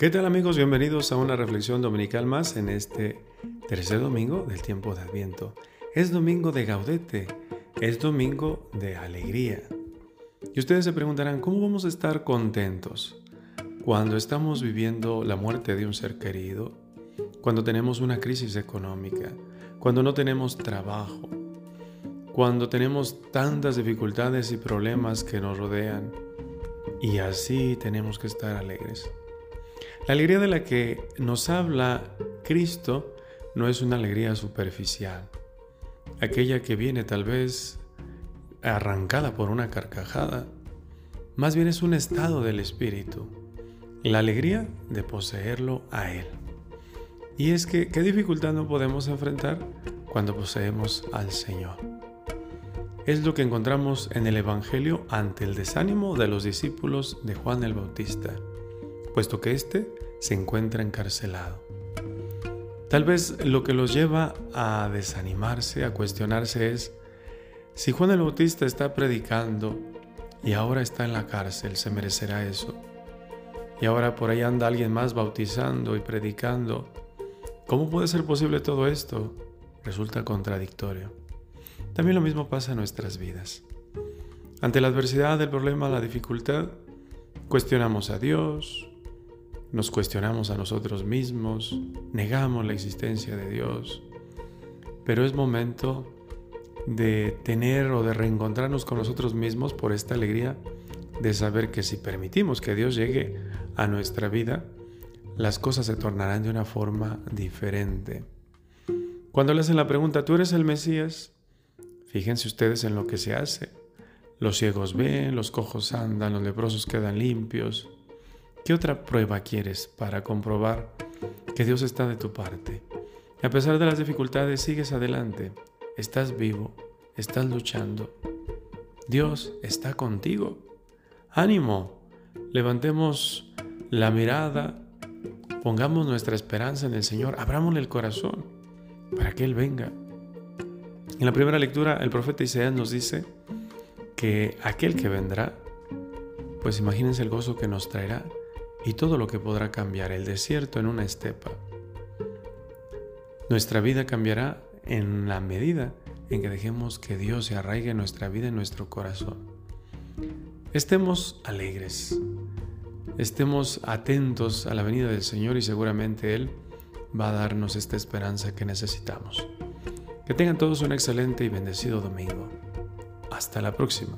¿Qué tal amigos? Bienvenidos a una reflexión dominical más en este tercer domingo del tiempo de Adviento. Es domingo de gaudete, es domingo de alegría. Y ustedes se preguntarán, ¿cómo vamos a estar contentos cuando estamos viviendo la muerte de un ser querido? Cuando tenemos una crisis económica, cuando no tenemos trabajo, cuando tenemos tantas dificultades y problemas que nos rodean. Y así tenemos que estar alegres. La alegría de la que nos habla Cristo no es una alegría superficial, aquella que viene tal vez arrancada por una carcajada, más bien es un estado del espíritu, la alegría de poseerlo a Él. Y es que, ¿qué dificultad no podemos enfrentar cuando poseemos al Señor? Es lo que encontramos en el Evangelio ante el desánimo de los discípulos de Juan el Bautista puesto que éste se encuentra encarcelado. Tal vez lo que los lleva a desanimarse, a cuestionarse es, si Juan el Bautista está predicando y ahora está en la cárcel, ¿se merecerá eso? Y ahora por ahí anda alguien más bautizando y predicando. ¿Cómo puede ser posible todo esto? Resulta contradictorio. También lo mismo pasa en nuestras vidas. Ante la adversidad, el problema, la dificultad, cuestionamos a Dios, nos cuestionamos a nosotros mismos, negamos la existencia de Dios, pero es momento de tener o de reencontrarnos con nosotros mismos por esta alegría de saber que si permitimos que Dios llegue a nuestra vida, las cosas se tornarán de una forma diferente. Cuando le hacen la pregunta, ¿tú eres el Mesías? Fíjense ustedes en lo que se hace. Los ciegos ven, los cojos andan, los leprosos quedan limpios, ¿Qué otra prueba quieres para comprobar que Dios está de tu parte? A pesar de las dificultades, sigues adelante. Estás vivo, estás luchando. Dios está contigo. Ánimo, levantemos la mirada, pongamos nuestra esperanza en el Señor, abrámosle el corazón para que Él venga. En la primera lectura, el profeta Isaías nos dice que aquel que vendrá, pues imagínense el gozo que nos traerá y todo lo que podrá cambiar el desierto en una estepa. Nuestra vida cambiará en la medida en que dejemos que Dios se arraigue en nuestra vida, en nuestro corazón. Estemos alegres, estemos atentos a la venida del Señor y seguramente Él va a darnos esta esperanza que necesitamos. Que tengan todos un excelente y bendecido domingo. Hasta la próxima.